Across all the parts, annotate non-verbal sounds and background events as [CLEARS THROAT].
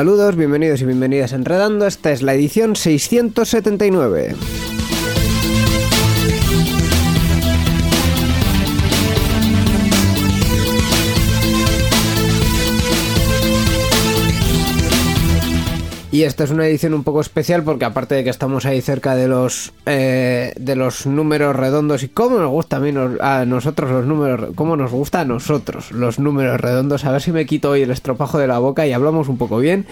Saludos, bienvenidos y bienvenidas a Enredando. Esta es la edición 679. Y esta es una edición un poco especial porque aparte de que estamos ahí cerca de los eh, de los números redondos y cómo nos gusta a mí a nosotros los números, cómo nos gusta a nosotros los números redondos, a ver si me quito hoy el estropajo de la boca y hablamos un poco bien.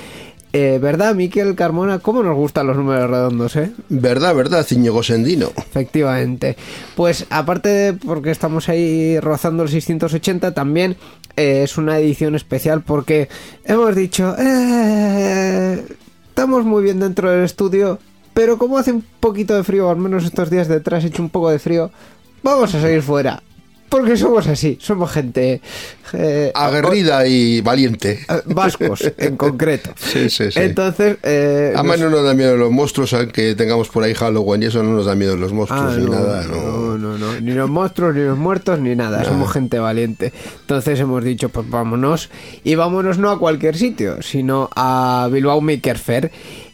Eh, ¿Verdad, Miquel Carmona? ¿Cómo nos gustan los números redondos, eh? ¿Verdad, verdad, Ciñego Sendino? Efectivamente. Pues aparte de porque estamos ahí rozando el 680, también eh, es una edición especial porque hemos dicho... Eh, estamos muy bien dentro del estudio, pero como hace un poquito de frío, al menos estos días detrás he hecho un poco de frío, vamos a seguir fuera. Porque somos así, somos gente eh, Aguerrida y valiente. eh, vascos en concreto. [LAUGHS] Sí, sí, sí. Entonces, eh, Además nos- no nos da miedo los monstruos, aunque tengamos por ahí Halloween y eso no nos da miedo los monstruos Ah, ni no, nada. no, no, no, ni los monstruos, ni los muertos, ni nada, somos gente valiente. Entonces hemos dicho, pues vámonos, y vámonos no a cualquier sitio, sino a Bilbao Maker Fair,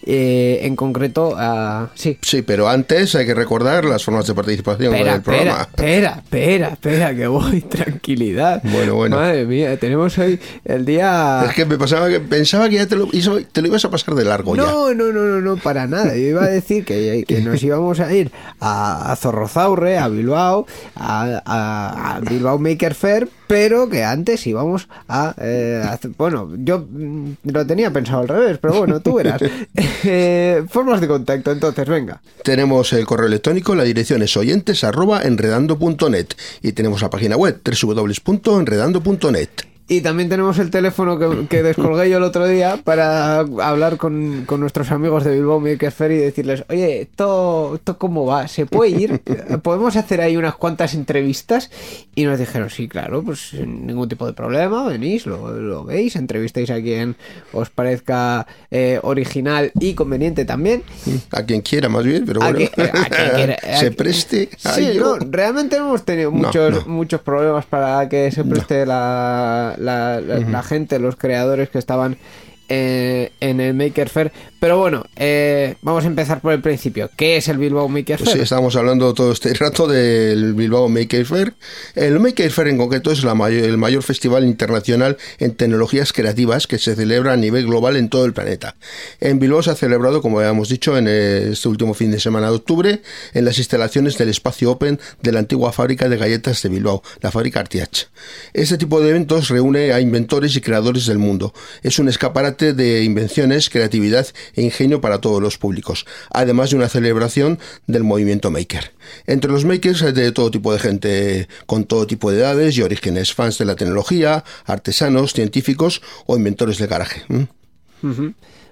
eh, en concreto a... Sí, Sí, pero antes hay que recordar las formas de participación en Espera, el programa. espera, espera, espera, que voy, [LAUGHS] tranquilidad. Bueno, bueno. Madre mía, tenemos hoy el día... Es que me pasaba que pensaba que ya te lo, te lo ibas a pasar de largo ya. No, no, no, no, no, para nada. Yo iba a decir que, que nos [LAUGHS] íbamos a ir a, a Zorrozaurre, a Bilbao, a, a- a Bilbao Maker Fair, pero que antes íbamos a... eh, bueno, yo mm, lo tenía pensado al revés, pero bueno, tú verás. [LAUGHS] [LAUGHS] Eh, formas de contacto, entonces, venga. Tenemos el correo electrónico, la dirección es oyentes arroba enredando.net y tenemos la página web www.enredando.net. Y también tenemos el teléfono que, que descolgué yo el otro día para hablar con, con nuestros amigos de Bilbao Maker y decirles, oye, ¿esto, ¿esto cómo va? ¿Se puede ir? [LAUGHS] ¿Podemos hacer ahí unas cuantas entrevistas? Y nos dijeron, sí, claro, pues sin ningún tipo de problema, venís, lo, lo veis, entrevistáis a quien os parezca eh, original y conveniente también. A quien quiera más bien, pero A bueno, que- a quien [LAUGHS] quiera- a se preste. Sí, no, realmente hemos tenido muchos, no. muchos problemas para que se preste la, la, la- la gente, los creadores que estaban eh, en el Maker Fair. Pero bueno, eh, vamos a empezar por el principio. ¿Qué es el Bilbao Maker Pues Fair? sí, estábamos hablando todo este rato del Bilbao Maker Fair. El Maker Fair en concreto es la mayor- el mayor festival internacional en tecnologías creativas que se celebra a nivel global en todo el planeta. En Bilbao se ha celebrado, como habíamos dicho, en este último fin de semana de octubre, en las instalaciones del espacio Open de la antigua fábrica de galletas de Bilbao, la fábrica Artiach. Este tipo de eventos reúne a inventores y creadores del mundo. Es un escaparate de invenciones, creatividad ingenio para todos los públicos, además de una celebración del movimiento maker. Entre los makers hay de todo tipo de gente, con todo tipo de edades y orígenes, fans de la tecnología, artesanos, científicos o inventores de garaje.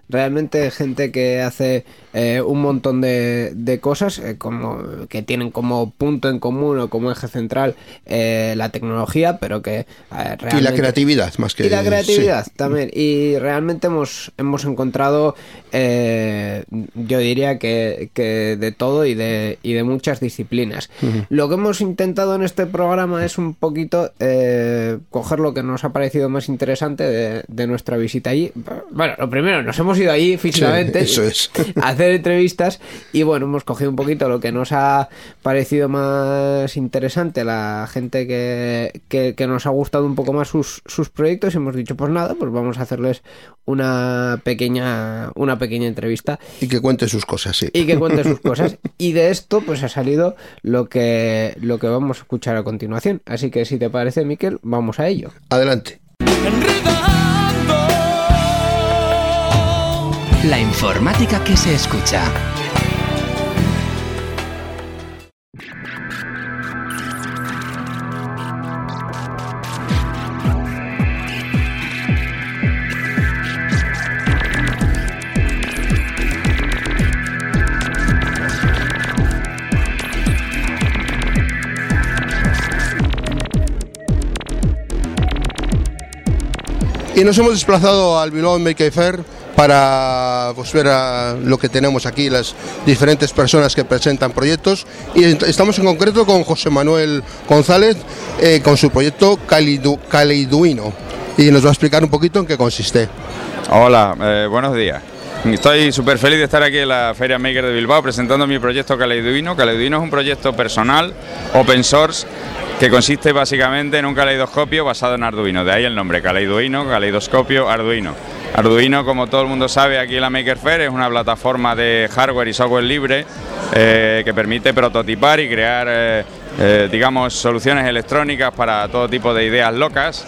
Realmente gente que hace eh, un montón de, de cosas eh, como que tienen como punto en común o como eje central eh, la tecnología, pero que eh, Y la realmente- creatividad, más que y la creatividad sí. también. Y realmente hemos, hemos encontrado, yo diría que, que de todo y de, y de muchas disciplinas. Lo que hemos intentado en este programa es un poquito coger lo que nos ha parecido más interesante de, de nuestra visita allí. Bueno, lo primero, nos hemos ido allí físicamente eso es. [LAUGHS] hacer entrevistas y bueno, hemos cogido un poquito lo que nos ha parecido más interesante, la gente que, que, que nos ha gustado un poco más sus, sus proyectos y hemos dicho, pues nada, pues vamos a hacerles una pequeña, una pequeña entrevista Y que cuente sus cosas, sí. y que cuente sus cosas. Y de esto, pues ha salido lo que, lo que vamos a escuchar a continuación. Así que si te parece, Miquel, vamos a ello. Adelante. La informática que se escucha. Y nos hemos desplazado al Bilbao Maker Fair para pues, ver a lo que tenemos aquí, las diferentes personas que presentan proyectos. Y est- estamos en concreto con José Manuel González eh, con su proyecto Calidu- Caleiduino. Y nos va a explicar un poquito en qué consiste. Hola, eh, buenos días. Estoy súper feliz de estar aquí en la Feria Maker de Bilbao presentando mi proyecto Caleiduino. Caleiduino es un proyecto personal, open source, que consiste básicamente en un caleidoscopio basado en Arduino. De ahí el nombre, Caleiduino, caleidoscopio, Arduino. Arduino, como todo el mundo sabe, aquí en la Maker Fair es una plataforma de hardware y software libre eh, que permite prototipar y crear, eh, eh, digamos, soluciones electrónicas para todo tipo de ideas locas.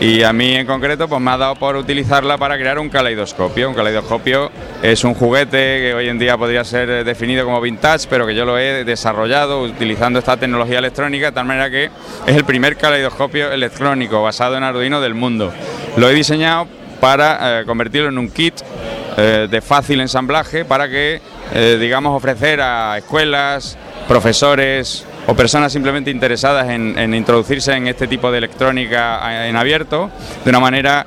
Y a mí en concreto pues me ha dado por utilizarla para crear un caleidoscopio. Un caleidoscopio es un juguete que hoy en día podría ser definido como vintage, pero que yo lo he desarrollado utilizando esta tecnología electrónica de tal manera que es el primer caleidoscopio electrónico basado en Arduino del mundo. Lo he diseñado para eh, convertirlo en un kit eh, de fácil ensamblaje para que, eh, digamos, ofrecer a escuelas, profesores, o personas simplemente interesadas en, en introducirse en este tipo de electrónica en abierto de una manera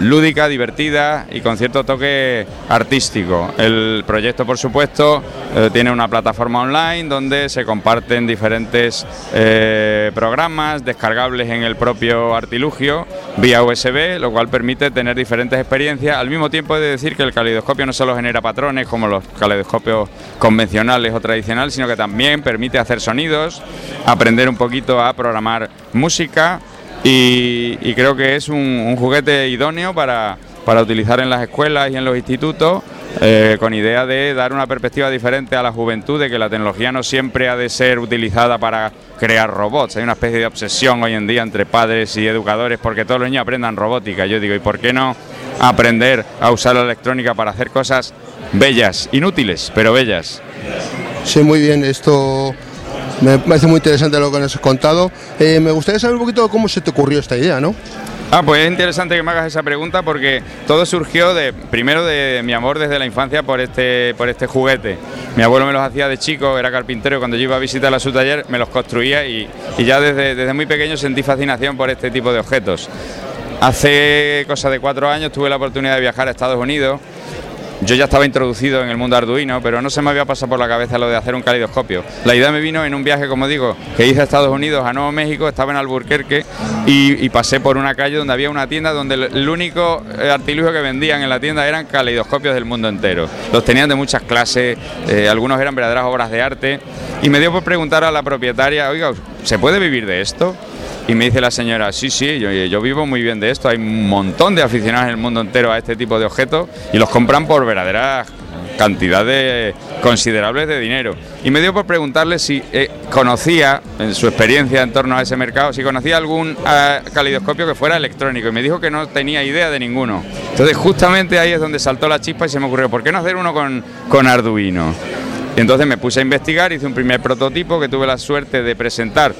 lúdica, divertida y con cierto toque artístico. El proyecto, por supuesto, eh, tiene una plataforma online donde se comparten diferentes eh, programas descargables en el propio artilugio vía USB, lo cual permite tener diferentes experiencias. Al mismo tiempo he de decir que el caleidoscopio no solo genera patrones como los caleidoscopios convencionales o tradicionales, sino que también permite hacer sonidos, aprender un poquito a programar música y, creo que es un, juguete idóneo para, utilizar en las escuelas y en los institutos. Eh, con idea de dar una perspectiva diferente a la juventud, de que la tecnología no siempre ha de ser utilizada para crear robots. Hay una especie de obsesión hoy en día entre padres y educadores porque todos los niños aprendan robótica. Yo digo, ¿y por qué no aprender a usar la electrónica para hacer cosas bellas, inútiles, pero bellas? Sí, muy bien, esto me parece muy interesante lo que nos has contado. Eh, me gustaría saber un poquito cómo se te ocurrió esta idea, ¿no? Ah, pues es interesante que me hagas esa pregunta porque todo surgió de primero de mi amor desde la infancia por este por este juguete. Mi abuelo me los hacía de chico, era carpintero y cuando yo iba a visitar a su taller me los construía y, ya desde, desde muy pequeño sentí fascinación por este tipo de objetos. Hace cosa de cuatro años tuve la oportunidad de viajar a Estados Unidos yo ya estaba introducido en el mundo arduino, pero no se me había pasado por la cabeza lo de hacer un calidoscopio. La idea me vino en un viaje, como digo, que hice a Estados Unidos, a Nuevo México, estaba en Alburquerque y, pasé por una calle donde había una tienda donde el, único eh, artilugio que vendían en la tienda eran caleidoscopios del mundo entero. Los tenían de muchas clases, eh, algunos eran verdaderas obras de arte y me dio por preguntar a la propietaria, oiga, ¿se puede vivir de esto? Y me dice la señora, sí, sí, yo, vivo muy bien de esto, hay un montón de aficionados en el mundo entero a este tipo de objetos y los compran por verdaderas cantidades considerables de dinero. Y me dio por preguntarle si eh, conocía, en su experiencia en torno a ese mercado, si conocía algún uh, calidoscopio que fuera electrónico. Y me dijo que no tenía idea de ninguno. Entonces justamente ahí es donde saltó la chispa y se me ocurrió, ¿por qué no hacer uno con, con Arduino? Y entonces me puse a investigar, hice un primer prototipo que tuve la suerte de presentar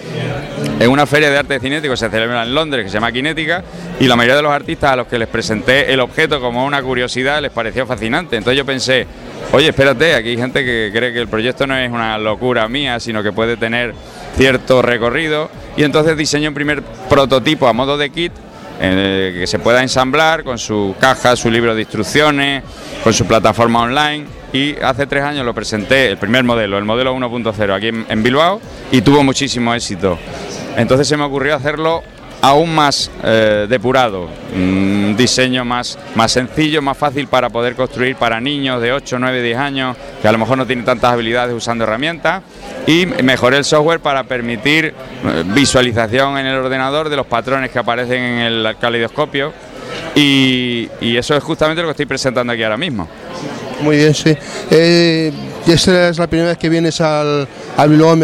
en una feria de arte cinético que se celebra en Londres, que se llama Kinética, y la mayoría de los artistas a los que les presenté el objeto como una curiosidad les pareció fascinante. Entonces yo pensé, oye, espérate, aquí hay gente que cree que el proyecto no es una locura mía, sino que puede tener cierto recorrido, y entonces diseñé un primer prototipo a modo de kit que se pueda ensamblar con su caja, su libro de instrucciones, con su plataforma online y hace tres años lo presenté, el primer modelo, el modelo 1.0 aquí en, Bilbao y tuvo muchísimo éxito. Entonces se me ocurrió hacerlo aún más eh, depurado, un diseño más, más sencillo, más fácil para poder construir para niños de 8, 9, 10 años que a lo mejor no tienen tantas habilidades usando herramientas y mejoré el software para permitir eh, visualización en el ordenador de los patrones que aparecen en el caleidoscopio y, y eso es justamente lo que estoy presentando aquí ahora mismo. Muy bien, sí. Eh, ¿Esta es la primera vez que vienes al, al Bilbao?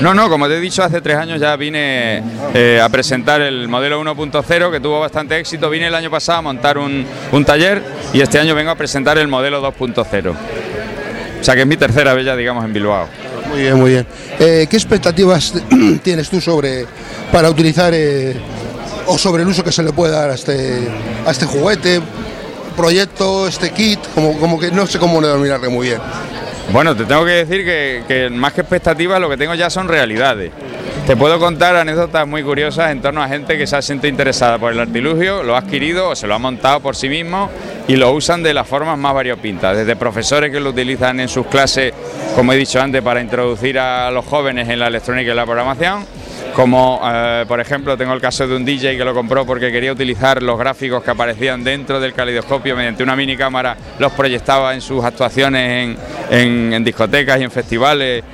No, no, como te he dicho, hace tres años ya vine eh, a presentar el modelo 1.0 que tuvo bastante éxito. Vine el año pasado a montar un, un taller y este año vengo a presentar el modelo 2.0. O sea que es mi tercera vez ya, digamos, en Bilbao. Muy bien, muy bien. Eh, ¿Qué expectativas [CLEARS THROAT] tienes tú sobre para utilizar eh, o sobre el uso que se le puede dar a este, a este juguete? proyecto, este kit, como, como que no sé cómo denominarle muy bien. Bueno, te tengo que decir que, más que expectativas lo que tengo ya son realidades. Te puedo contar anécdotas muy curiosas en torno a gente que se ha sentido interesada por el artilugio, lo ha adquirido o se lo ha montado por sí mismo y lo usan de las formas más variopintas, desde profesores que lo utilizan en sus clases, como he dicho antes, para introducir a los jóvenes en la electrónica y la programación, como eh, por ejemplo tengo el caso de un DJ que lo compró porque quería utilizar los gráficos que aparecían dentro del caleidoscopio mediante una mini cámara, los proyectaba en sus actuaciones en, discotecas y en festivales.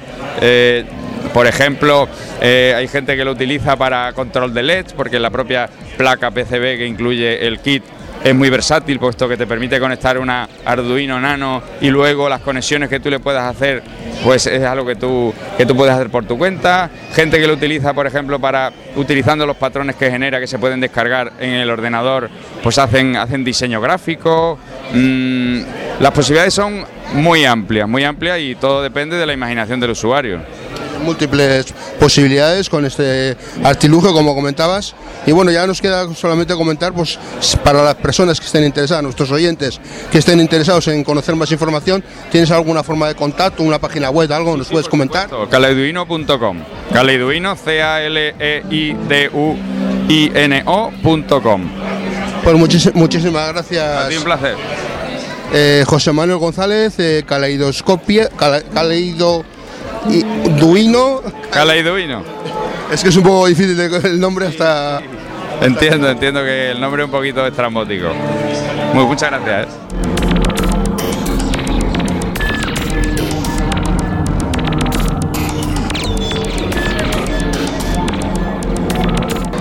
Eh, por ejemplo, eh, hay gente que lo utiliza para control de LEDs porque la propia placa PCB que incluye el kit es muy versátil, puesto que te permite conectar una Arduino Nano y luego las conexiones que tú le puedas hacer, pues es algo que tú, que tú puedes hacer por tu cuenta. Gente que lo utiliza, por ejemplo, para utilizando los patrones que genera, que se pueden descargar en el ordenador, pues hacen, hacen diseño gráfico. Mm, las posibilidades son muy amplias, muy amplias y todo depende de la imaginación del usuario. Múltiples posibilidades con este artilugio, como comentabas. Y bueno, ya nos queda solamente comentar, pues para las personas que estén interesadas, nuestros oyentes que estén interesados en conocer más información, ¿tienes alguna forma de contacto, una página web, algo? ¿Nos puedes comentar? Caleiduino.com. Caleiduino, C-A-L-E-I-D-U-I-N-O.com. Pues muchis- muchísimas gracias. Ha sido un placer. Eh, José Manuel González, eh, Caleidoscopia, Caleido y Duino. Es que es un poco difícil el nombre hasta. Entiendo, entiendo que el nombre es un poquito estrambótico. Muy, muchas gracias. ¿eh?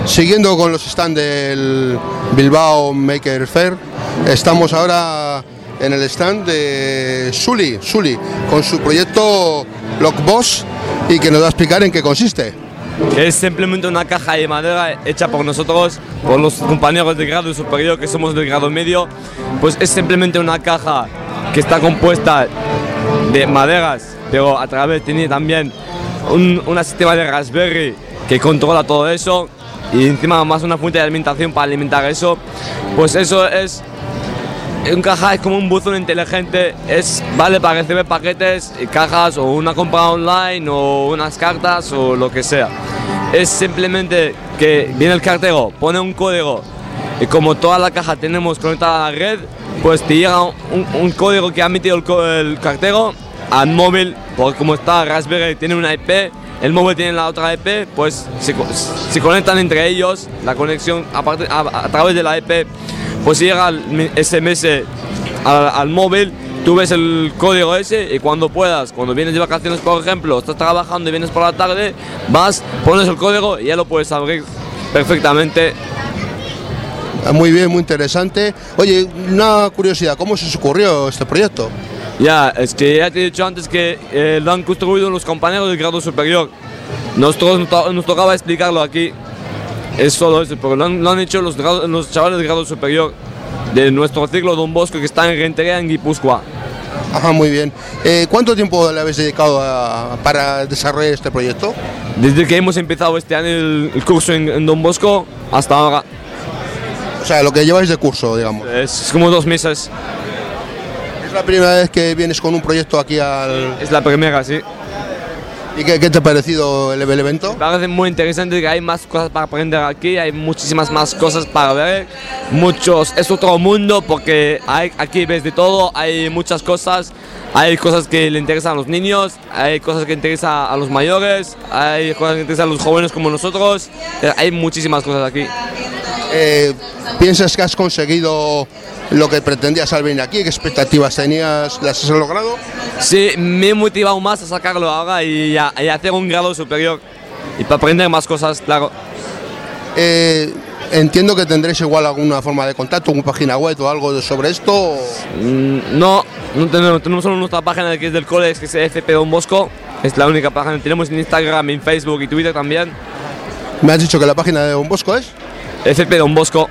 Siguiendo con los stands del Bilbao Maker Fair, estamos ahora en el stand de Sully, Sully, con su proyecto Lockboss y que nos va a explicar en qué consiste. Es simplemente una caja de madera hecha por nosotros, por los compañeros de grado superior que somos del grado medio. Pues es simplemente una caja que está compuesta de maderas, pero a través tiene también un, un sistema de Raspberry que controla todo eso y encima más una fuente de alimentación para alimentar eso. Pues eso es un caja es como un buzón inteligente, es vale para recibir paquetes, y cajas o una compra online o unas cartas o lo que sea. Es simplemente que viene el cartero, pone un código y como toda la caja tenemos conectada a la red, pues te llega un, un código que ha emitido el, el cartero al móvil, porque como está Raspberry tiene una IP, el móvil tiene la otra IP, pues se, se conectan entre ellos, la conexión aparte- a, a través de la IP, pues llega el SMS al, al móvil, tú ves el código ese y cuando puedas, cuando vienes de vacaciones por ejemplo, estás trabajando y vienes por la tarde, vas, pones el código y ya lo puedes abrir perfectamente Muy bien, muy interesante. Oye, una curiosidad, ¿cómo se os ocurrió este proyecto? Ya, es que ya te he dicho antes que eh, lo han construido los compañeros del grado superior. Nosotros nos tocaba explicarlo aquí. Es solo eso, pero lo han, lo han hecho los, los chavales del grado superior de nuestro ciclo Don Bosco que está en Rentería, en Guipúzcoa. Ajá, muy bien. Eh, ¿Cuánto tiempo le habéis dedicado a- para desarrollar este proyecto? Desde que hemos empezado este año el, el curso en, en Don Bosco hasta ahora, O sea, lo que lleváis de curso, digamos. es como dos meses. Es la primera vez que vienes con un proyecto aquí al... Es la primera, sí. ¿Y qué, qué te ha parecido el, evento? Me parece muy interesante que hay más cosas para aprender aquí, hay muchísimas más cosas para ver, muchos, es otro mundo porque hay, aquí ves de todo, hay muchas cosas, hay cosas que le interesan a los niños, hay cosas que interesan a los mayores, hay cosas que interesan a los jóvenes como nosotros, eh, hay muchísimas cosas aquí. Eh, ¿Piensas que has conseguido lo que pretendías al venir aquí? ¿Qué expectativas tenías? ¿Las has logrado? Sí, me he motivado más a sacarlo ahora y a, y a hacer un grado superior y para aprender más cosas, claro. Eh, entiendo que tendréis igual alguna forma de contacto, una página web o algo sobre esto. o- Mm, No, no tenemos, tenemos solo nuestra página que es del cole, que es FP Don Bosco. Es la única página. Tenemos en Instagram, en Facebook y Twitter también. Me has dicho que la página de Don Bosco es fpdonbosco.com,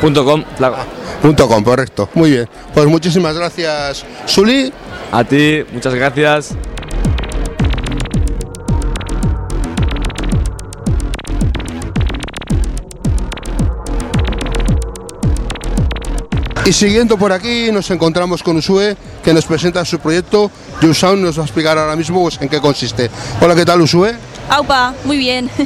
punto, claro. punto com, correcto. Muy bien. Pues muchísimas gracias, Suli. A ti, muchas gracias. Y siguiendo por aquí nos encontramos con Usue, que nos presenta su proyecto. Yusound nos va a explicar ahora mismo pues, en qué consiste. Hola, ¿qué tal, Usue? Aupa, muy bien. [LAUGHS]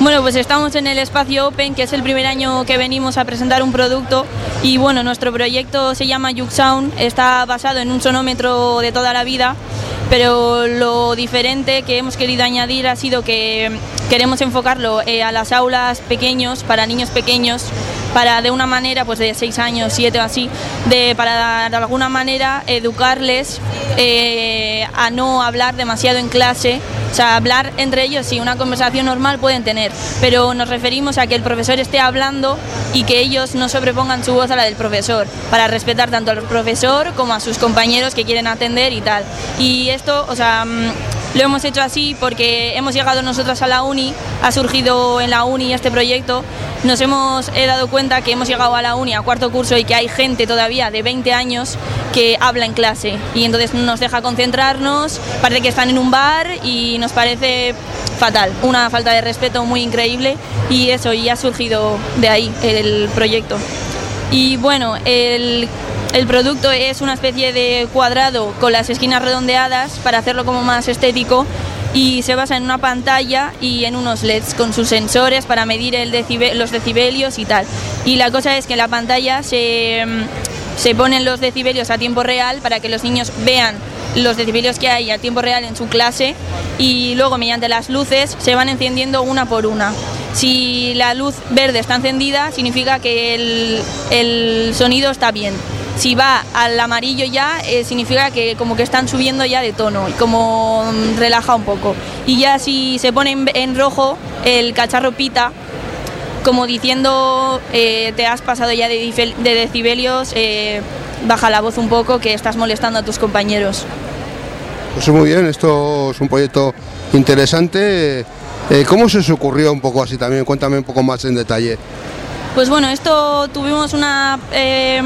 Bueno, pues estamos en el espacio Open, que es el primer año que venimos a presentar un producto. Y bueno, nuestro proyecto se llama Yuk Sound, está basado en un sonómetro de toda la vida, pero lo diferente que hemos querido añadir ha sido que queremos enfocarlo eh, a las aulas pequeños, para niños pequeños, para de una manera, pues de 6 años, 7 o así, de, para de alguna manera educarles eh, a no hablar demasiado en clase, o sea, hablar entre ellos, sí, una conversación normal pueden tener, pero nos referimos a que el profesor esté hablando y que ellos no sobrepongan su voz a la del profesor, para respetar tanto al profesor como a sus compañeros que quieren atender y tal. Y esto, o sea, mm, Lo hemos hecho así porque hemos llegado nosotras a la uni, ha surgido en la uni este proyecto. Nos hemos he dado cuenta que hemos llegado a la uni a cuarto curso y que hay gente todavía de 20 años que habla en clase y entonces nos deja concentrarnos, parece que están en un bar y nos parece fatal, una falta de respeto muy increíble y eso y ha surgido de ahí el proyecto. Y bueno, el, el producto es una especie de cuadrado con las esquinas redondeadas para hacerlo como más estético y se basa en una pantalla y en unos LEDs con sus sensores para medir los decibelios y tal. Y la cosa es que en la pantalla se, mm, se ponen los decibelios a tiempo real para que los niños vean los decibelios que hay a tiempo real en su clase y luego mediante las luces se van encendiendo una por una. Si la luz verde está encendida significa que el, el sonido está bien. Si va al amarillo ya, eh, significa que como que están subiendo ya de tono y como mm, relaja un poco. Y ya si se pone en, en rojo, el cacharro pita, como diciendo eh, te has pasado ya de, decibelios, eh, baja la voz un poco que estás molestando a tus compañeros. Pues muy bien, esto es un proyecto interesante. ¿Cómo se os ocurrió un poco así también? Cuéntame un poco más en detalle. Pues bueno, esto tuvimos una, eh,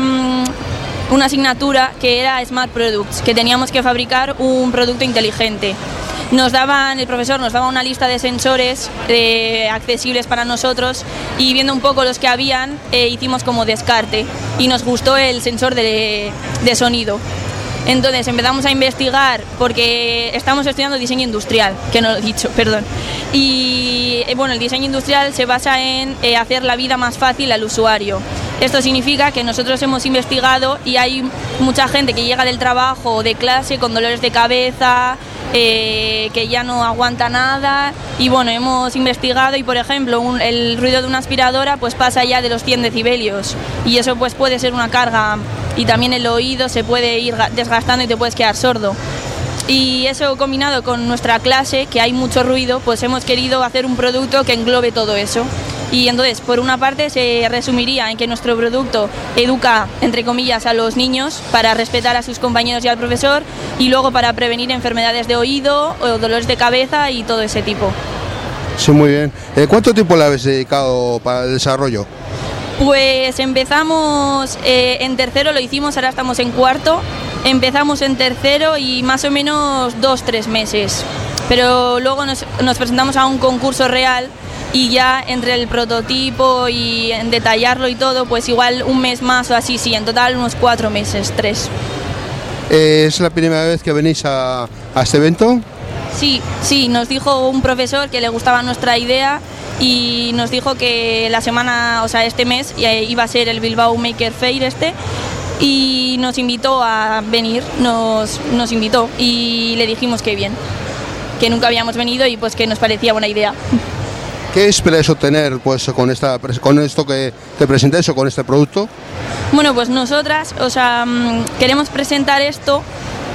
una asignatura que era Smart Products, que teníamos que fabricar un producto inteligente. Nos daban, el profesor nos daba una lista de sensores eh, accesibles para nosotros y viendo un poco los que habían, eh, hicimos como descarte y nos gustó el sensor de, de sonido. Entonces empezamos a investigar porque estamos estudiando diseño industrial, que no lo he dicho, perdón. Y eh, bueno, el diseño industrial se basa en eh, hacer la vida más fácil al usuario. Esto significa que nosotros hemos investigado y hay mucha gente que llega del trabajo o de clase con dolores de cabeza, eh, que ya no aguanta nada y bueno, hemos investigado y por ejemplo el ruido de una aspiradora pues pasa ya de los 100 decibelios y eso pues puede ser una carga y también el oído se puede ir ga- desgastando y te puedes quedar sordo. Y eso combinado con nuestra clase, que hay mucho ruido, pues hemos querido hacer un producto que englobe todo eso. Y entonces, por una parte, se resumiría en que nuestro producto educa, entre comillas, a los niños para respetar a sus compañeros y al profesor, y luego para prevenir enfermedades de oído o dolores de cabeza y todo ese tipo. Sí, muy bien. Eh, ¿Cuánto tiempo le habéis dedicado para el desarrollo? Pues empezamos eh, en tercero, lo hicimos, ahora estamos en cuarto. Empezamos en tercero y más o menos dos, tres meses. Pero luego nos, nos presentamos a un concurso real y ya entre el prototipo y en detallarlo y todo, pues igual un mes más o así, sí, en total unos cuatro meses, tres. Eh, ¿Es la primera vez que venís a, a este evento? Sí, sí, nos dijo un profesor que le gustaba nuestra idea y nos dijo que la semana, o sea, este mes iba a ser el Bilbao Maker Fair este y nos invitó a venir, nos, nos invitó y le dijimos que bien, que nunca habíamos venido y pues que nos parecía buena idea. ¿Qué esperáis obtener pues, con, esta, con esto que, que presentáis o con este producto? Bueno, pues nosotras, o sea, mm, queremos presentar esto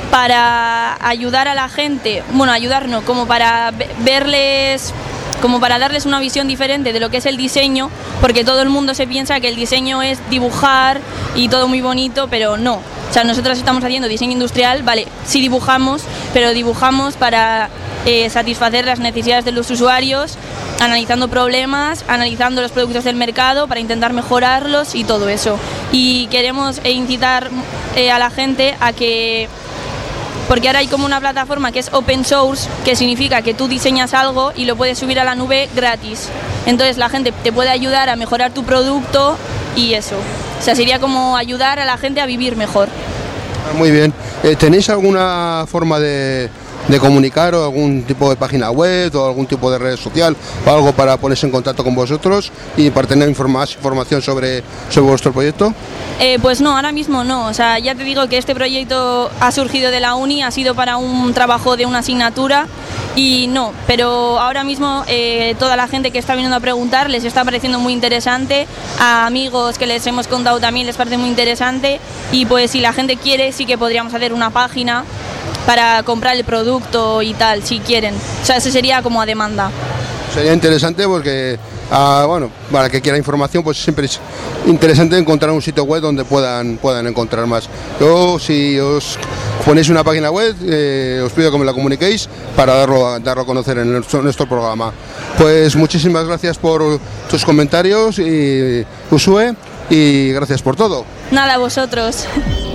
para ayudar a la gente, bueno, ayudarnos, como para ve- verles, como para darles una visión diferente de lo que es el diseño, porque todo el mundo se piensa que el diseño es dibujar y todo muy bonito, pero no. O sea, nosotros estamos haciendo diseño industrial, vale, sí dibujamos, pero dibujamos para eh, satisfacer las necesidades de los usuarios, analizando problemas, analizando los productos del mercado para intentar mejorarlos y todo eso. Y queremos incitar eh, a la gente a que porque ahora hay como una plataforma que es open source, que significa que tú diseñas algo y lo puedes subir a la nube gratis. Entonces la gente te puede ayudar a mejorar tu producto y eso. O sea, sería como ayudar a la gente a vivir mejor. Ah, Muy bien. Eh, ¿Tenéis alguna forma de, de comunicar o algún tipo de página web o algún tipo de red social o algo para ponerse en contacto con vosotros y para tener más información sobre, sobre vuestro proyecto? Eh, pues no, ahora mismo no. O sea, ya te digo que este proyecto ha surgido de la uni, ha sido para un trabajo de una asignatura y no, pero ahora mismo eh, toda la gente que está viniendo a preguntar les está pareciendo muy interesante, a amigos que les hemos contado también les parece muy interesante y pues si la gente quiere sí que podríamos hacer una página para comprar el producto y tal, si quieren. O sea, eso sería como a demanda. Sería interesante porque, ah, bueno, para que quiera información, pues siempre es interesante encontrar un sitio web donde puedan, puedan encontrar más. Yo, si os ponéis una página web, eh, os pido que me la comuniquéis para darlo a, darlo a conocer en nuestro, nuestro programa. Pues muchísimas gracias por tus comentarios y Usue y gracias por todo. Nada, vosotros. [LAUGHS]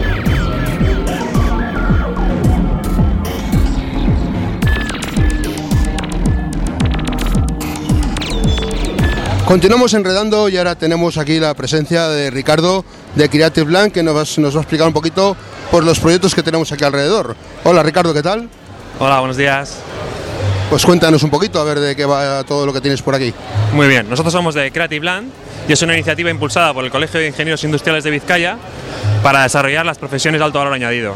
Continuamos enredando y ahora tenemos aquí la presencia de Ricardo de Creative Blanc que nos nos va a explicar un poquito por los proyectos que tenemos aquí alrededor. Hola Ricardo, ¿qué tal? Hola, buenos días. Pues cuéntanos un poquito a ver de qué va todo lo que tienes por aquí. Muy bien, nosotros somos de Creative Land y es una iniciativa impulsada por el Colegio de Ingenieros Industriales de Vizcaya para desarrollar las profesiones de alto valor añadido.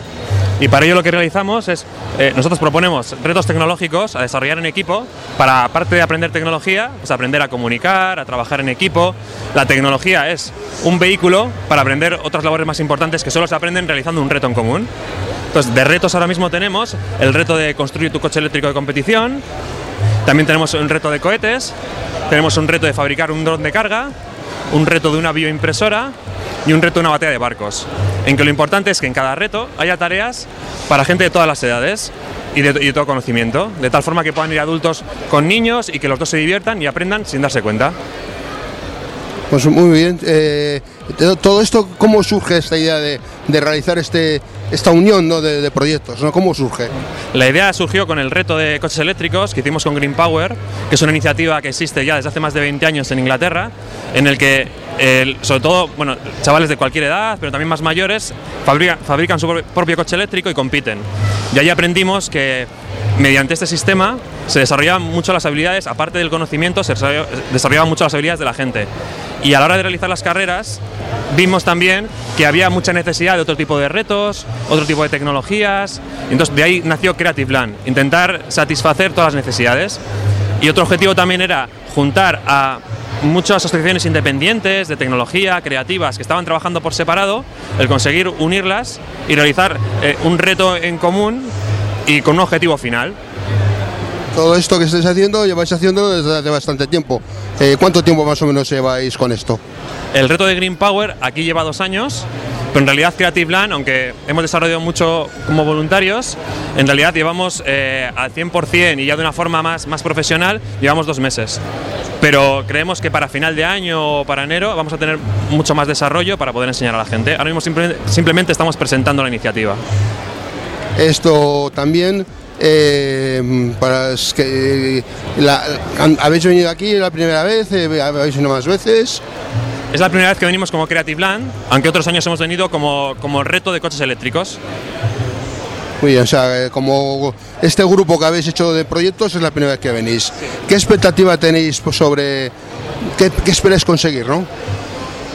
Y para ello lo que realizamos es, eh, nosotros proponemos retos tecnológicos a desarrollar en equipo para, aparte de aprender tecnología, pues aprender a comunicar, a trabajar en equipo. La tecnología es un vehículo para aprender otras labores más importantes que solo se aprenden realizando un reto en común. Entonces, de retos ahora mismo tenemos el reto de construir tu coche eléctrico de competición, también tenemos un reto de cohetes, tenemos un reto de fabricar un dron de carga, un reto de una bioimpresora y un reto de una batea de barcos. En que lo importante es que en cada reto haya tareas para gente de todas las edades y de, todo conocimiento, de tal forma que puedan ir adultos con niños y que los dos se diviertan y aprendan sin darse cuenta. Pues muy bien. eh, todo- esto, ¿cómo surge esta idea de, de realizar este, esta unión de, proyectos? ¿no? ¿Cómo surge? La idea surgió con el reto de coches eléctricos que hicimos con Green Power, que es una iniciativa que existe ya desde hace más de 20 años en Inglaterra, en el que, eh, sobre todo, bueno, chavales de cualquier edad, pero también más mayores, fabrican, su pro- propio coche eléctrico y compiten. Y ahí aprendimos que mediante este sistema se desarrollaban mucho las habilidades, aparte del conocimiento, se desarroll- desarrollaban mucho las habilidades de la gente. Y a la hora de realizar las carreras, vimos también que había mucha necesidad de otro tipo de retos, otro tipo de tecnologías. Entonces, de ahí nació Creative Plan, intentar satisfacer todas las necesidades. Y otro objetivo también era juntar a muchas asociaciones independientes de tecnología, creativas, que estaban trabajando por separado, el conseguir unirlas y realizar eh, un reto en común y con un objetivo final. Todo esto que estáis haciendo, lleváis haciéndolo desde hace bastante tiempo. Eh, ¿Cuánto tiempo más o menos lleváis con esto? El reto de Green Power aquí lleva dos años, pero en realidad Creative Land, aunque hemos desarrollado mucho como voluntarios, en realidad llevamos eh, al 100% y ya de una forma más, más profesional, llevamos dos meses. Pero creemos que para final de año o para enero vamos a tener mucho más desarrollo para poder enseñar a la gente. Ahora mismo simple- simplemente estamos presentando la iniciativa. Esto también, eh, para es que la- han- habéis venido aquí la primera vez, eh, habéis venido más veces. Es la primera vez que venimos como Creative Land, aunque otros años hemos venido como, como reto de coches eléctricos. Muy bien, o sea, eh, como este grupo que habéis hecho de proyectos es la primera vez que venís. ¿Qué expectativa tenéis pues, sobre qué, qué esperáis conseguir, no?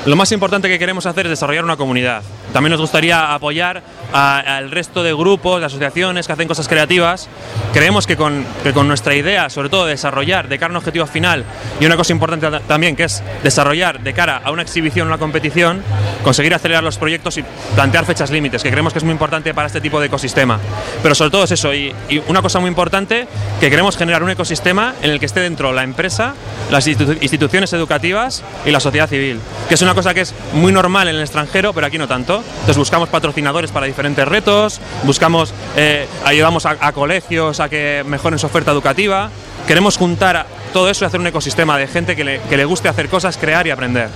Lo más importante que queremos hacer es desarrollar una comunidad. También nos gustaría apoyar al resto de grupos, de asociaciones que hacen cosas creativas. Creemos que con, que con nuestra idea, sobre todo de desarrollar de cara a un objetivo final y una cosa importante ta- también, que es desarrollar de cara a una exhibición, una competición, conseguir acelerar los proyectos y plantear fechas límites, que creemos que es muy importante para este tipo de ecosistema. Pero sobre todo es eso, y, y una cosa muy importante, que queremos generar un ecosistema en el que esté dentro la empresa, las institu- instituciones educativas y la sociedad civil, que es una cosa que es muy normal en el extranjero, pero aquí no tanto. Entonces buscamos patrocinadores para diferentes retos, buscamos, eh, ayudamos a, colegios a que mejoren su oferta educativa. Queremos juntar todo eso y hacer un ecosistema de gente que le, que le guste hacer cosas, crear y aprender.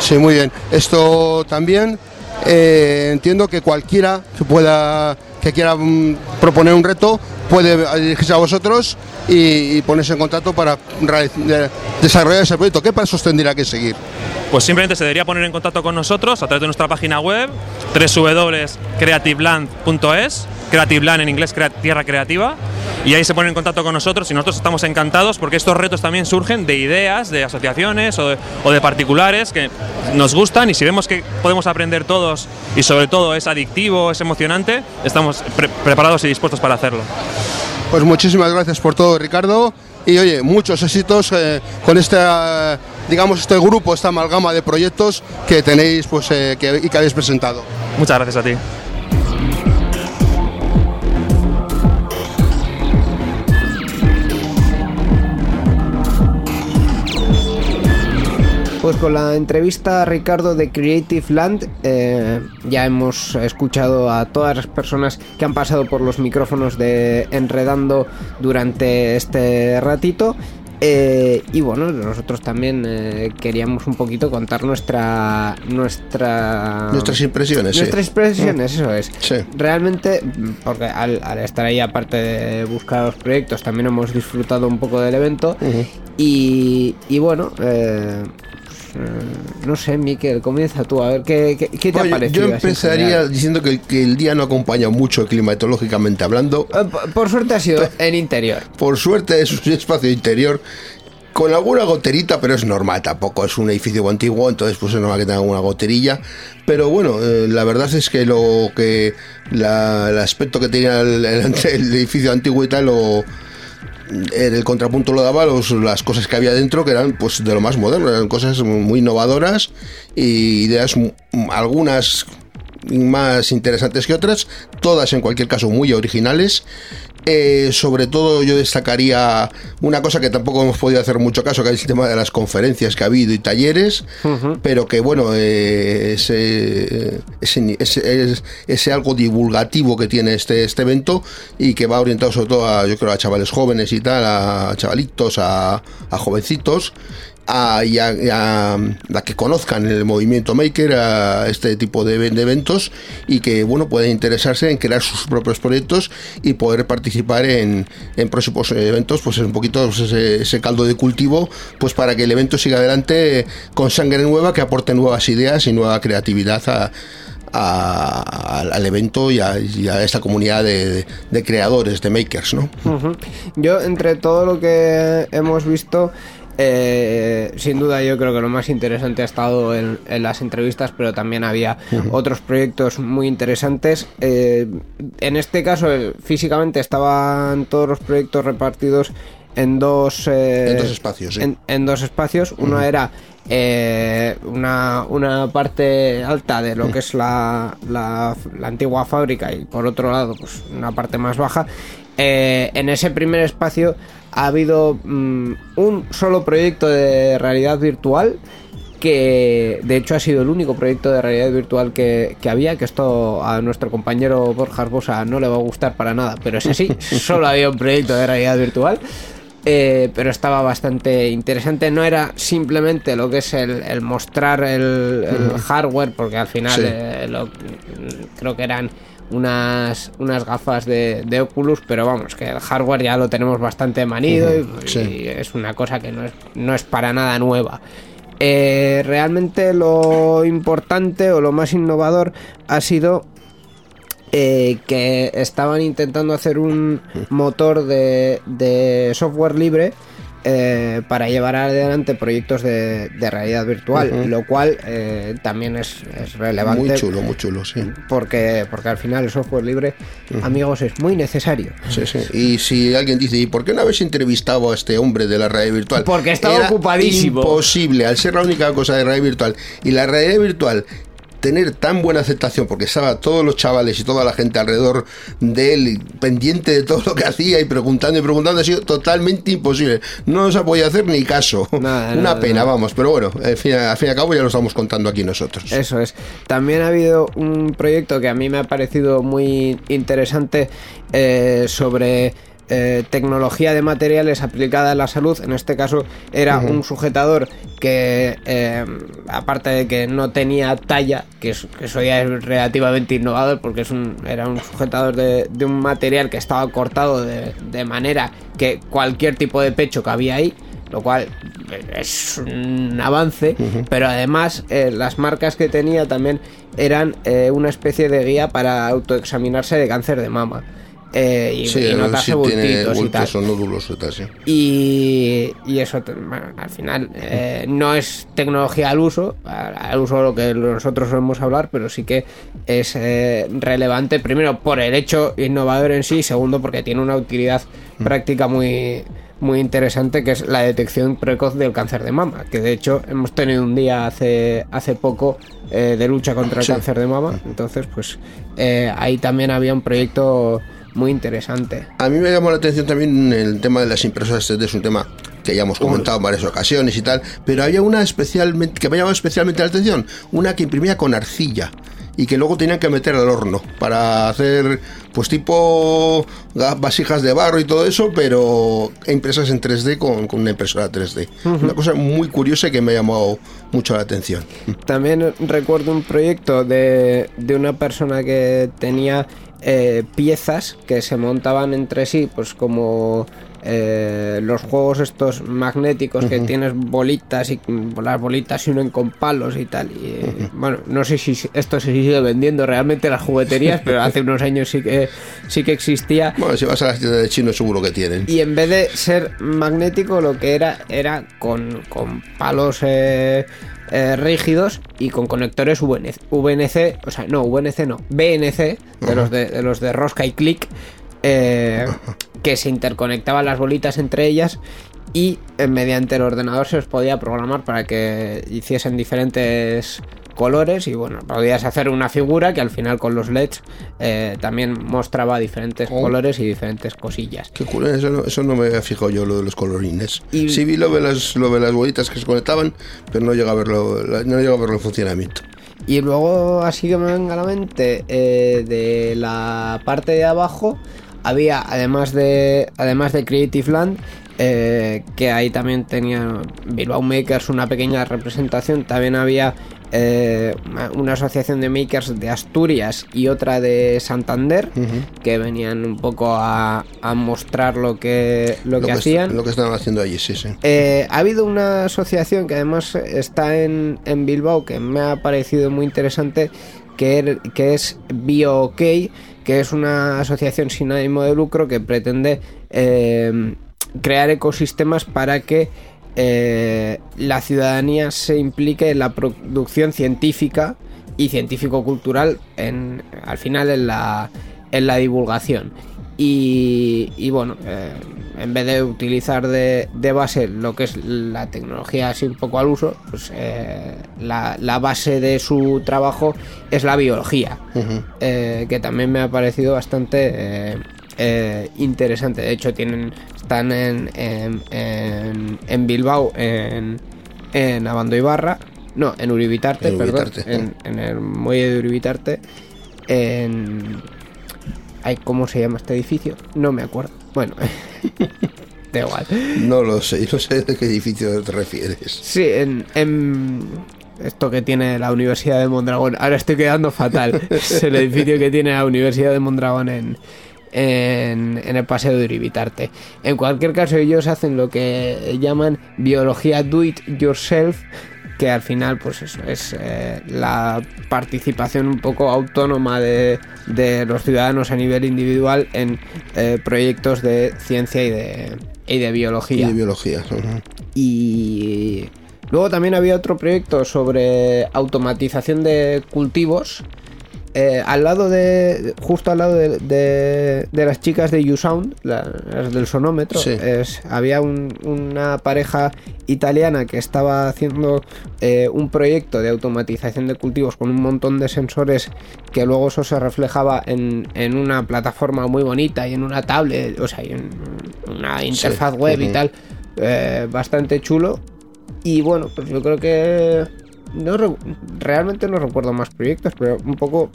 Sí, muy bien. Esto también eh, entiendo que cualquiera que pueda que quiera mm, proponer un reto puede dirigirse a vosotros y, ponerse en contacto para desarrollar ese proyecto. ¿Qué pasos tendría que seguir? Pues simplemente se debería poner en contacto con nosotros a través de nuestra página web www.creativeland.es, Creative Land en inglés, Tierra Creativa, y ahí se ponen en contacto con nosotros y nosotros estamos encantados porque estos retos también surgen de ideas, de asociaciones o de, o particulares que nos gustan y si vemos que podemos aprender todos y sobre todo es adictivo, es emocionante, estamos pre- preparados y dispuestos para hacerlo. Pues muchísimas gracias por todo, Ricardo. Y oye, muchos éxitos eh, con este, digamos, este grupo, esta amalgama de proyectos que tenéis pues, eh, y que habéis presentado. Muchas gracias a ti. Pues con la entrevista a Ricardo de Creative Land. Eh, ya hemos escuchado a todas las personas que han pasado por los micrófonos de Enredando durante este ratito. Eh, y bueno, nosotros también eh, queríamos un poquito contar nuestra nuestra Nuestras impresiones, sí. nuestras impresiones, eso es. Sí. Realmente, porque al, al estar ahí, aparte de buscar los proyectos, también hemos disfrutado un poco del evento. y, y bueno, eh, no sé, Miquel, comienza tú, a ver qué, qué, qué te ha Oye, parecido. yo empezaría diciendo que, que el día no acompaña mucho climatológicamente hablando. Eh, por- Por suerte ha sido [LAUGHS] en interior. Por suerte es un espacio interior con alguna goterita, pero es normal, tampoco es un edificio antiguo, entonces pues es normal que tenga alguna goterilla. Pero bueno, eh, la verdad es que lo que la- el aspecto que tenía el, el- [LAUGHS] el edificio antiguo y tal, lo, en el contrapunto lo daba los, las cosas que había dentro, que eran pues de lo más moderno, eran cosas muy innovadoras y ideas algunas más interesantes que otras, todas en cualquier caso muy originales. Eh, sobre todo yo destacaría una cosa que tampoco hemos podido hacer mucho caso, que es el tema de las conferencias que ha habido y talleres, pero que bueno, eh, ese, ese, ese- es- ese algo divulgativo que tiene este, este evento y que va orientado sobre todo a, yo creo, a chavales jóvenes y tal, a chavalitos, a, a jovencitos, a, y a que conozcan el movimiento maker, a este tipo de, eventos y que bueno pueden interesarse en crear sus propios proyectos y poder participar en, en próximos eventos, pues es un poquito pues, ese, ese caldo de cultivo, pues para que el evento siga adelante con sangre nueva, que aporte nuevas ideas y nueva creatividad a, al, evento y a, esta comunidad de, creadores, de makers, ¿no? Yo, entre todo lo que hemos visto, eh, sin duda yo creo que lo más interesante ha estado en, en las entrevistas, pero también había otros proyectos muy interesantes. Eh, en este caso, eh, físicamente estaban todos los proyectos repartidos en dos, eh, En dos espacios, sí. en, en dos espacios. Uno era eh, una, una parte alta de lo que es la, la- la antigua fábrica y por otro lado pues una parte más baja. Eh, en ese primer espacio ha habido mm, un solo proyecto de realidad virtual que de hecho ha sido el único proyecto de realidad virtual que, que había, que esto a nuestro compañero Borja Arbosa no le va a gustar para nada, pero es así, [LAUGHS] solo había un proyecto de realidad virtual. eh, pero estaba bastante interesante. No era simplemente lo que es el, el mostrar el, el hardware, porque al final Sí. eh, lo- creo que eran unas, unas gafas de, de Oculus, pero vamos, que el hardware ya lo tenemos bastante manido y, sí. y es una cosa que no es, no es para nada nueva. Eh, realmente lo importante o lo más innovador ha sido eh, que estaban intentando hacer un motor de, de software libre eh, para llevar adelante proyectos de, de realidad virtual, lo cual eh, también es, es relevante. Muy chulo, muy chulo, sí. Porque, porque al final el software libre, amigos, es muy necesario. Sí, sí. Y si alguien dice, ¿y por qué no habéis entrevistado a este hombre de la realidad virtual? Porque estaba Era ocupadísimo. Imposible, al ser la única cosa de realidad virtual. Y la realidad virtual tener tan buena aceptación porque estaba todos los chavales y toda la gente alrededor de él pendiente de todo lo que hacía y preguntando y preguntando ha sido totalmente imposible no nos ha podido hacer ni caso [LAUGHS] Nada, una nada, pena nada. vamos pero bueno al fin, al fin y al cabo ya lo estamos contando aquí nosotros Eso es. También ha habido un proyecto que a mí me ha parecido muy interesante eh, sobre eh, tecnología de materiales aplicada a la salud. En este caso era un sujetador que, eh, aparte de que no tenía talla, que, es- que eso ya es relativamente innovador porque es un, era un sujetador de, de un material que estaba cortado de, de manera que cualquier tipo de pecho cabía ahí lo cual es un avance, pero además eh, las marcas que tenía también eran eh, una especie de guía para autoexaminarse de cáncer de mama. Eh, y, sí, y tiene bultitos y tal. nódulos sí. Y, y eso, bueno, al final, eh, no es tecnología al uso, al uso de lo que nosotros solemos hablar, pero sí que es eh, relevante, primero por el hecho innovador en sí, y segundo porque tiene una utilidad práctica muy, muy interesante, que es la detección precoz del cáncer de mama, que de hecho hemos tenido un día hace, hace poco eh, de lucha contra el cáncer de mama, entonces pues eh, ahí también había un proyecto muy interesante. A mí me llamó la atención también el tema de las impresoras 3D, es un tema que ya hemos comentado en varias ocasiones y tal, pero había una especialmente que me llamaba especialmente la atención, una que imprimía con arcilla y que luego tenían que meter al horno para hacer pues tipo vasijas de barro y todo eso, pero impresas en 3D con, con una impresora 3D. Una cosa muy curiosa que me ha llamado mucho la atención. También recuerdo un proyecto de, de una persona que tenía eh, piezas que se montaban entre sí, pues como eh, los juegos estos magnéticos que tienes bolitas y las bolitas se unen con palos y tal. Y, eh, Bueno, no sé si esto se sigue vendiendo realmente en las jugueterías, [LAUGHS] pero hace unos años sí que sí que existía. Bueno, si vas a las tiendas de chino seguro que tienen. Y en vez de ser magnético, lo que era era con, con palos eh, eh, rígidos y con conectores VNC, VNC, o sea, no, VNC no, BNC, de los de, de los de rosca y clic, eh, que se interconectaban las bolitas entre ellas y eh, mediante el ordenador se los podía programar para que hiciesen diferentes colores y bueno, podías hacer una figura que al final con los LEDs eh, también mostraba diferentes Oh. colores y diferentes cosillas. Qué curioso, eso no, eso no me había fijado yo, lo de los colorines. Y- Sí vi lo de, las, lo de las bolitas que se conectaban, pero no llega a verlo, no llega a verlo en funcionamiento. Y luego, así que me venga a la mente, eh, de la parte de abajo había, además de, además de Creative Land, eh, que ahí también tenía Bilbao Makers una pequeña representación, también había eh, una- asociación de makers de Asturias y otra de Santander, que venían un poco a, a mostrar lo que, lo Lo que que, hacían. lo que estaban haciendo allí, sí, sí. Eh, ha habido una asociación que además está en, en Bilbao que me ha parecido muy interesante, que, er- que es BioOK, que es una asociación sin ánimo de lucro que pretende eh, crear ecosistemas para que eh, la ciudadanía se implique en la producción científica y científico-cultural en, al final en la divulgación. Y, y bueno, eh, en vez de utilizar de, de base lo que es la tecnología así un poco al uso, pues eh, la, la base de su trabajo es la biología, eh, que también me ha parecido bastante interesante. De hecho, tienen están en, en, en- en Bilbao, en, en Abando Ibarra, no, en Uribitarte, En perdón, Uribitarte, en, en el muelle de Uribitarte, en... Ay, ¿Cómo se llama este edificio? No me acuerdo. Bueno, [LAUGHS] da igual. No lo sé, no sé de qué edificio te refieres. Sí, en, en esto que tiene la Universidad de Mondragón. Ahora estoy quedando fatal. [LAUGHS] Es el edificio que tiene la Universidad de Mondragón en, en, en el paseo de Uribitarte. En cualquier caso, ellos hacen lo que llaman biología do it yourself que al final pues eso es eh, la participación un poco autónoma de, de los ciudadanos a nivel individual en eh, proyectos de ciencia y de, y de Y biología. de biología. Y luego también había otro proyecto sobre automatización de cultivos. Eh, al lado de. Justo al lado de, de- de las chicas de YouSound, la- las del sonómetro, Sí. es- había un- una pareja italiana que estaba haciendo eh, un proyecto de automatización de cultivos con un montón de sensores que luego eso se reflejaba en, en una plataforma muy bonita y en una tablet, o sea, y en una interfaz web y tal, eh, bastante chulo. Y bueno, pues yo creo que no re- realmente no recuerdo más proyectos, pero un poco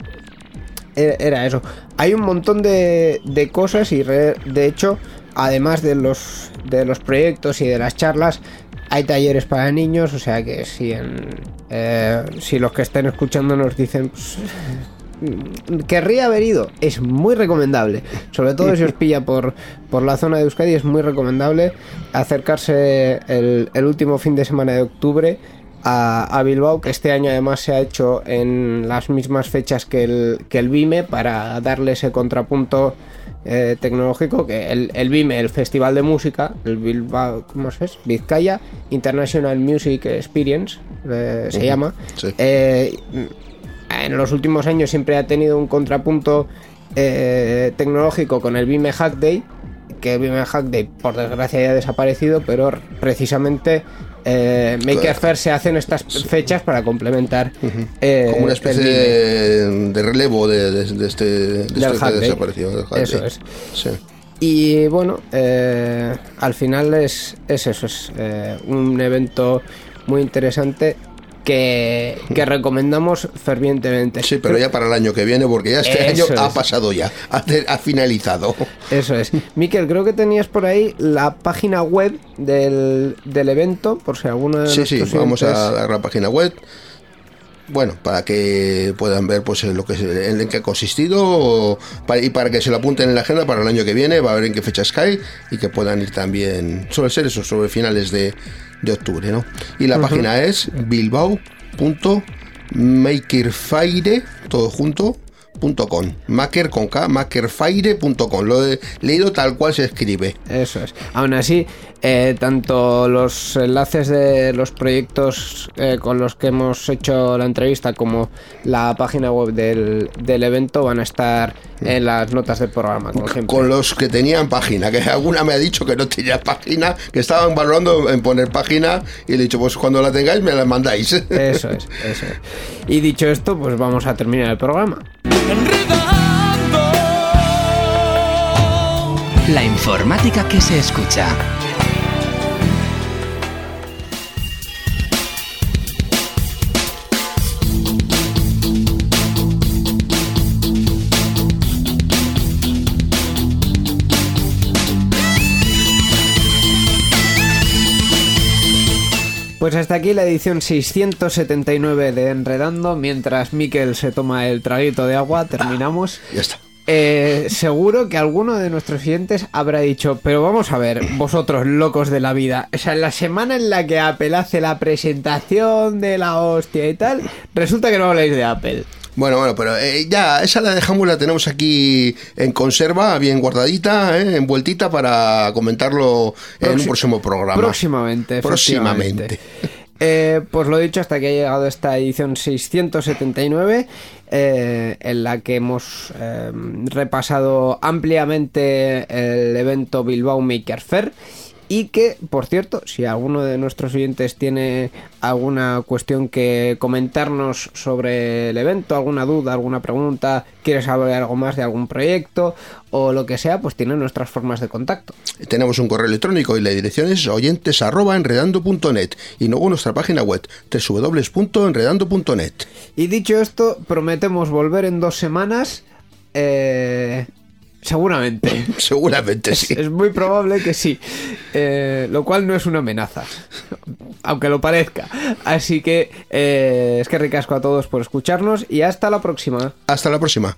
era, eso. Hay un montón de, de cosas y re- de hecho, además de los de los proyectos y de las charlas, hay talleres para niños, o sea que si en, eh, si los que estén escuchando nos dicen pues, mm, querría haber ido, es muy recomendable. Sobre todo si os [LAUGHS] pilla por, por la zona de Euskadi, es muy recomendable acercarse el, el último fin de semana de octubre a, a Bilbao, que este año además se ha hecho en las mismas fechas que el, que el BIME para darle ese contrapunto eh, tecnológico que el, el BIME, el Festival de Música, el Bilbao, ¿cómo se es? Vizcaya International Music Experience, eh, se llama. sí. Eh, en los últimos años siempre ha tenido un contrapunto tecnológico con el BIME Hack Day, que el BIME Hack Day por desgracia ya ha desaparecido, pero precisamente eh, Maker se hacen estas fechas para complementar eh, Como una el especie de, de relevo de, de- de este, de este desapareció. del Eso es. Sí. Y bueno, eh, al final es, es eso, es eh, un evento muy interesante que, que recomendamos fervientemente. Sí, pero ya para el año que viene, porque ya este Eso año ha es. pasado ya, ha, ha finalizado. Eso es. Miquel, creo que tenías por ahí la página web del, del evento, por si alguno de Sí, sí, vamos a dar la página web. Bueno, para que puedan ver pues lo que en, en qué ha consistido para- y para que se lo apunten en la agenda para el año que viene, va a ver en qué fechas cae y que puedan ir también, suele ser eso, sobre finales de, de octubre, ¿no? Y la página es bilbao.makerfire, todo junto, punto com. Maker con K, makerfire.com. Lo he leído tal cual se escribe. Eso es. Aún así, eh, tanto los enlaces de los proyectos eh, con los que hemos hecho la entrevista como la página web del, del evento van a estar en las notas del programa, como siempre. con los que tenían página, que alguna me ha dicho que no tenía página, que estaban valorando en poner página y le he dicho, pues cuando la tengáis me la mandáis. [LAUGHS] Eso es, eso es. Y dicho esto, pues vamos a terminar el programa. La informática que se escucha. Pues hasta aquí la edición 679 de Enredando. Mientras Miquel se toma el traguito de agua, terminamos. ya está. Eh, seguro que alguno de nuestros clientes habrá dicho, pero vamos a ver, vosotros locos de la vida, o sea, en la semana en la que Apple hace la presentación de la hostia y tal, resulta que no habláis de Apple. Bueno, bueno, pero eh, ya, esa la dejamos, la tenemos aquí en conserva, bien guardadita, eh, envueltita para comentarlo en un próximo programa. Próximamente, Próximamente. Eh, pues lo dicho, hasta que ha llegado esta edición 679, eh, en la que hemos eh, repasado ampliamente el evento Bilbao Maker Fair. Y que, por cierto, si alguno de nuestros oyentes tiene alguna cuestión que comentarnos sobre el evento, alguna duda, alguna pregunta, quiere saber algo más de algún proyecto o lo que sea, pues tiene nuestras formas de contacto. Tenemos un correo electrónico y la dirección es oyentes arroba enredando.net y luego nuestra página web www.enredando.net. Y dicho esto, prometemos volver en dos semanas. eh, seguramente. [LAUGHS] Seguramente Es, sí. es muy probable que sí. Eh, lo cual no es una amenaza. Aunque lo parezca. Así que eh, es que ricasco a todos por escucharnos y hasta la próxima. Hasta la próxima.